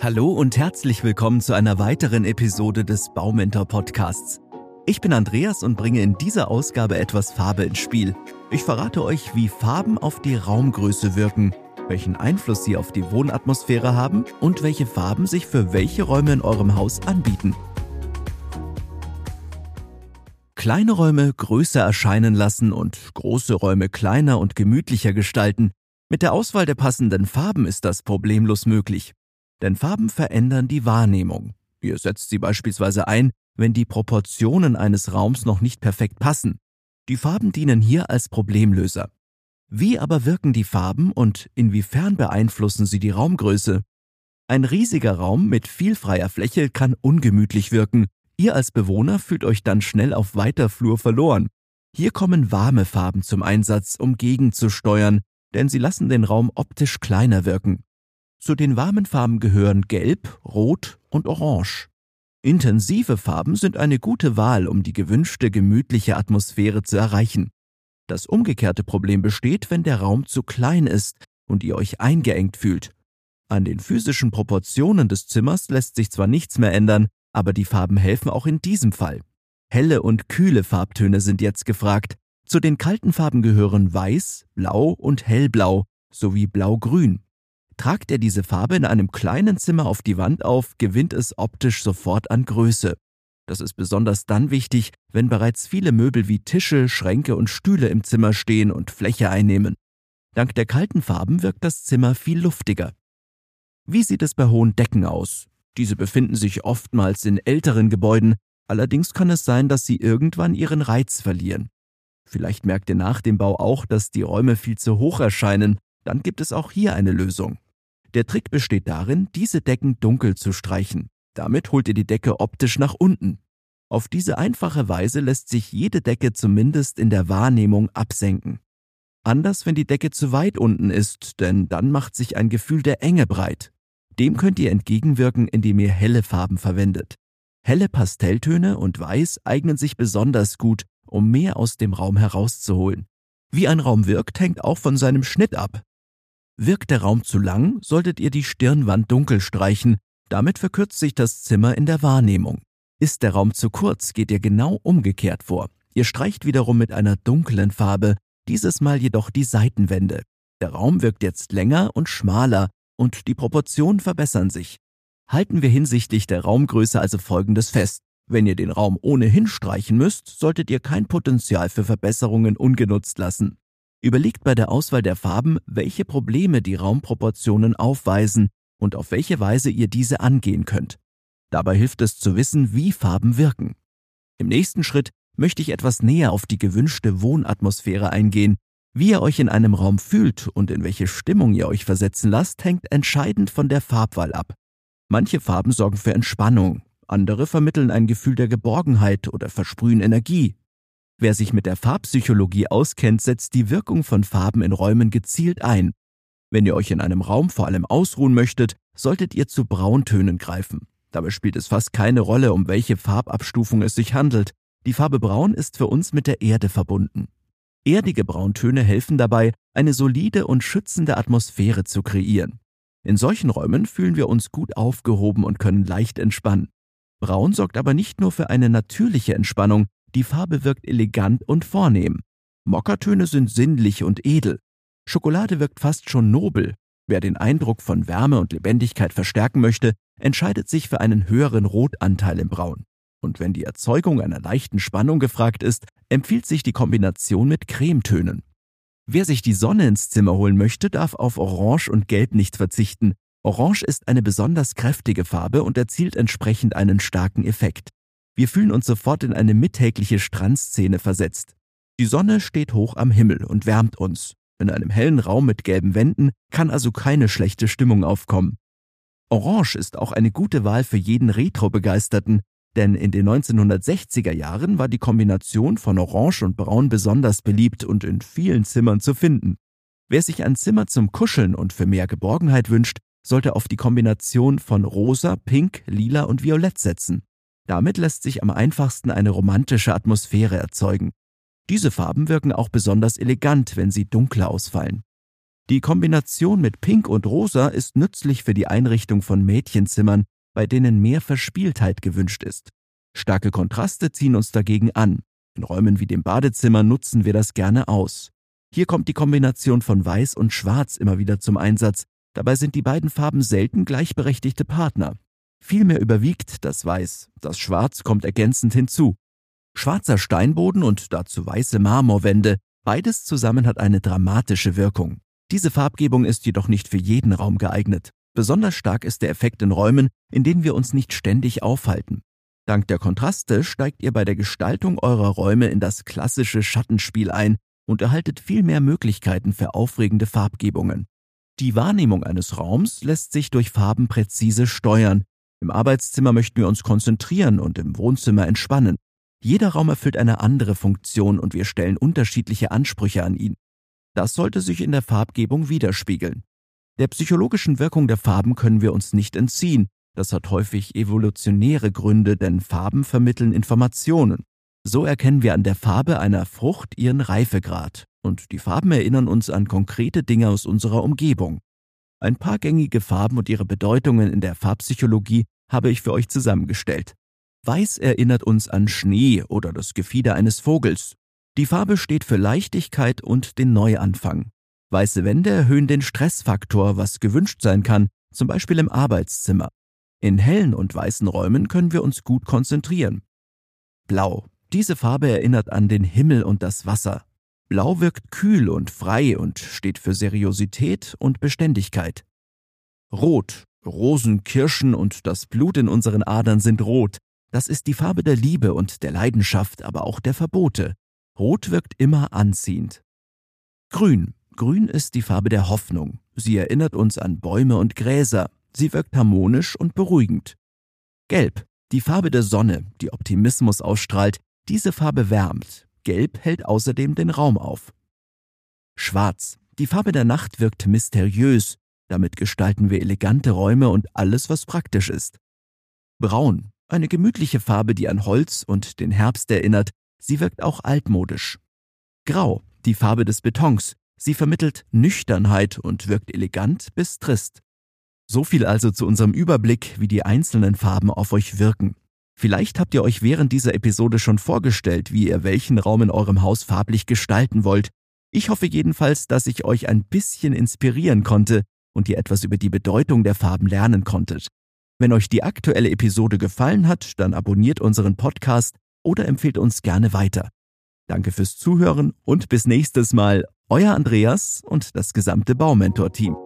Hallo und herzlich willkommen zu einer weiteren Episode des Baumentor Podcasts. Ich bin Andreas und bringe in dieser Ausgabe etwas Farbe ins Spiel. Ich verrate euch, wie Farben auf die Raumgröße wirken, welchen Einfluss sie auf die Wohnatmosphäre haben und welche Farben sich für welche Räume in eurem Haus anbieten. Kleine Räume größer erscheinen lassen und große Räume kleiner und gemütlicher gestalten. Mit der Auswahl der passenden Farben ist das problemlos möglich. Denn Farben verändern die Wahrnehmung. Ihr setzt sie beispielsweise ein, wenn die Proportionen eines Raums noch nicht perfekt passen. Die Farben dienen hier als Problemlöser. Wie aber wirken die Farben und inwiefern beeinflussen sie die Raumgröße? Ein riesiger Raum mit viel freier Fläche kann ungemütlich wirken. Ihr als Bewohner fühlt euch dann schnell auf weiter Flur verloren. Hier kommen warme Farben zum Einsatz, um gegenzusteuern, denn sie lassen den Raum optisch kleiner wirken. Zu den warmen Farben gehören Gelb, Rot und Orange. Intensive Farben sind eine gute Wahl, um die gewünschte gemütliche Atmosphäre zu erreichen. Das umgekehrte Problem besteht, wenn der Raum zu klein ist und ihr euch eingeengt fühlt. An den physischen Proportionen des Zimmers lässt sich zwar nichts mehr ändern, aber die Farben helfen auch in diesem Fall. Helle und kühle Farbtöne sind jetzt gefragt. Zu den kalten Farben gehören Weiß, Blau und Hellblau sowie Blau-Grün. Tragt er diese Farbe in einem kleinen Zimmer auf die Wand auf, gewinnt es optisch sofort an Größe. Das ist besonders dann wichtig, wenn bereits viele Möbel wie Tische, Schränke und Stühle im Zimmer stehen und Fläche einnehmen. Dank der kalten Farben wirkt das Zimmer viel luftiger. Wie sieht es bei hohen Decken aus? Diese befinden sich oftmals in älteren Gebäuden, allerdings kann es sein, dass sie irgendwann ihren Reiz verlieren. Vielleicht merkt ihr nach dem Bau auch, dass die Räume viel zu hoch erscheinen, dann gibt es auch hier eine Lösung. Der Trick besteht darin, diese Decken dunkel zu streichen. Damit holt ihr die Decke optisch nach unten. Auf diese einfache Weise lässt sich jede Decke zumindest in der Wahrnehmung absenken. Anders, wenn die Decke zu weit unten ist, denn dann macht sich ein Gefühl der Enge breit. Dem könnt ihr entgegenwirken, indem ihr helle Farben verwendet. Helle Pastelltöne und Weiß eignen sich besonders gut, um mehr aus dem Raum herauszuholen. Wie ein Raum wirkt, hängt auch von seinem Schnitt ab. Wirkt der Raum zu lang, solltet ihr die Stirnwand dunkel streichen, damit verkürzt sich das Zimmer in der Wahrnehmung. Ist der Raum zu kurz, geht ihr genau umgekehrt vor. Ihr streicht wiederum mit einer dunklen Farbe, dieses Mal jedoch die Seitenwände. Der Raum wirkt jetzt länger und schmaler und die Proportionen verbessern sich. Halten wir hinsichtlich der Raumgröße also folgendes fest. Wenn ihr den Raum ohnehin streichen müsst, solltet ihr kein Potenzial für Verbesserungen ungenutzt lassen. Überlegt bei der Auswahl der Farben, welche Probleme die Raumproportionen aufweisen und auf welche Weise ihr diese angehen könnt. Dabei hilft es zu wissen, wie Farben wirken. Im nächsten Schritt möchte ich etwas näher auf die gewünschte Wohnatmosphäre eingehen. Wie ihr euch in einem Raum fühlt und in welche Stimmung ihr euch versetzen lasst, hängt entscheidend von der Farbwahl ab. Manche Farben sorgen für Entspannung, andere vermitteln ein Gefühl der Geborgenheit oder versprühen Energie. Wer sich mit der Farbpsychologie auskennt, setzt die Wirkung von Farben in Räumen gezielt ein. Wenn ihr euch in einem Raum vor allem ausruhen möchtet, solltet ihr zu Brauntönen greifen. Dabei spielt es fast keine Rolle, um welche Farbabstufung es sich handelt. Die Farbe Braun ist für uns mit der Erde verbunden. Erdige Brauntöne helfen dabei, eine solide und schützende Atmosphäre zu kreieren. In solchen Räumen fühlen wir uns gut aufgehoben und können leicht entspannen. Braun sorgt aber nicht nur für eine natürliche Entspannung, die Farbe wirkt elegant und vornehm. Mokkatöne sind sinnlich und edel. Schokolade wirkt fast schon nobel. Wer den Eindruck von Wärme und Lebendigkeit verstärken möchte, entscheidet sich für einen höheren Rotanteil im Braun. Und wenn die Erzeugung einer leichten Spannung gefragt ist, empfiehlt sich die Kombination mit Cremetönen. Wer sich die Sonne ins Zimmer holen möchte, darf auf Orange und Gelb nicht verzichten. Orange ist eine besonders kräftige Farbe und erzielt entsprechend einen starken Effekt. Wir fühlen uns sofort in eine mittägliche Strandszene versetzt. Die Sonne steht hoch am Himmel und wärmt uns. In einem hellen Raum mit gelben Wänden kann also keine schlechte Stimmung aufkommen. Orange ist auch eine gute Wahl für jeden Retro-Begeisterten, denn in den 1960er Jahren war die Kombination von Orange und Braun besonders beliebt und in vielen Zimmern zu finden. Wer sich ein Zimmer zum Kuscheln und für mehr Geborgenheit wünscht, sollte auf die Kombination von Rosa, Pink, Lila und Violett setzen. Damit lässt sich am einfachsten eine romantische Atmosphäre erzeugen. Diese Farben wirken auch besonders elegant, wenn sie dunkler ausfallen. Die Kombination mit Pink und Rosa ist nützlich für die Einrichtung von Mädchenzimmern, bei denen mehr Verspieltheit gewünscht ist. Starke Kontraste ziehen uns dagegen an. In Räumen wie dem Badezimmer nutzen wir das gerne aus. Hier kommt die Kombination von Weiß und Schwarz immer wieder zum Einsatz. Dabei sind die beiden Farben selten gleichberechtigte Partner. Vielmehr überwiegt das Weiß, das Schwarz kommt ergänzend hinzu. Schwarzer Steinboden und dazu weiße Marmorwände, beides zusammen hat eine dramatische Wirkung. Diese Farbgebung ist jedoch nicht für jeden Raum geeignet. Besonders stark ist der Effekt in Räumen, in denen wir uns nicht ständig aufhalten. Dank der Kontraste steigt ihr bei der Gestaltung eurer Räume in das klassische Schattenspiel ein und erhaltet viel mehr Möglichkeiten für aufregende Farbgebungen. Die Wahrnehmung eines Raums lässt sich durch Farben präzise steuern. Im Arbeitszimmer möchten wir uns konzentrieren und im Wohnzimmer entspannen. Jeder Raum erfüllt eine andere Funktion und wir stellen unterschiedliche Ansprüche an ihn. Das sollte sich in der Farbgebung widerspiegeln. Der psychologischen Wirkung der Farben können wir uns nicht entziehen, das hat häufig evolutionäre Gründe, denn Farben vermitteln Informationen. So erkennen wir an der Farbe einer Frucht ihren Reifegrad und die Farben erinnern uns an konkrete Dinge aus unserer Umgebung. Ein paar gängige Farben und ihre Bedeutungen in der Farbpsychologie habe ich für euch zusammengestellt. Weiß erinnert uns an Schnee oder das Gefieder eines Vogels. Die Farbe steht für Leichtigkeit und den Neuanfang. Weiße Wände erhöhen den Stressfaktor, was gewünscht sein kann, zum Beispiel im Arbeitszimmer. In hellen und weißen Räumen können wir uns gut konzentrieren. Blau. Diese Farbe erinnert an den Himmel und das Wasser. Blau wirkt kühl und frei und steht für Seriosität und Beständigkeit. Rot. Rosen, Kirschen und das Blut in unseren Adern sind rot. Das ist die Farbe der Liebe und der Leidenschaft, aber auch der Verbote. Rot wirkt immer anziehend. Grün. Grün ist die Farbe der Hoffnung. Sie erinnert uns an Bäume und Gräser, Sie wirkt harmonisch und beruhigend. Gelb, die Farbe der Sonne, die Optimismus ausstrahlt, diese Farbe wärmt. Gelb hält außerdem den Raum auf. Schwarz, die Farbe der Nacht wirkt mysteriös, damit gestalten wir elegante Räume und alles, was praktisch ist. Braun, eine gemütliche Farbe, die an Holz und den Herbst erinnert, sie wirkt auch altmodisch. Grau, die Farbe des Betons, sie vermittelt Nüchternheit und wirkt elegant bis trist. So viel also zu unserem Überblick, wie die einzelnen Farben auf euch wirken. Vielleicht habt ihr euch während dieser Episode schon vorgestellt, wie ihr welchen Raum in eurem Haus farblich gestalten wollt. Ich hoffe jedenfalls, dass ich euch ein bisschen inspirieren konnte und ihr etwas über die Bedeutung der Farben lernen konntet. Wenn euch die aktuelle Episode gefallen hat, dann abonniert unseren Podcast oder empfehlt uns gerne weiter. Danke fürs Zuhören und bis nächstes Mal, euer Andreas und das gesamte Baumentor-Team.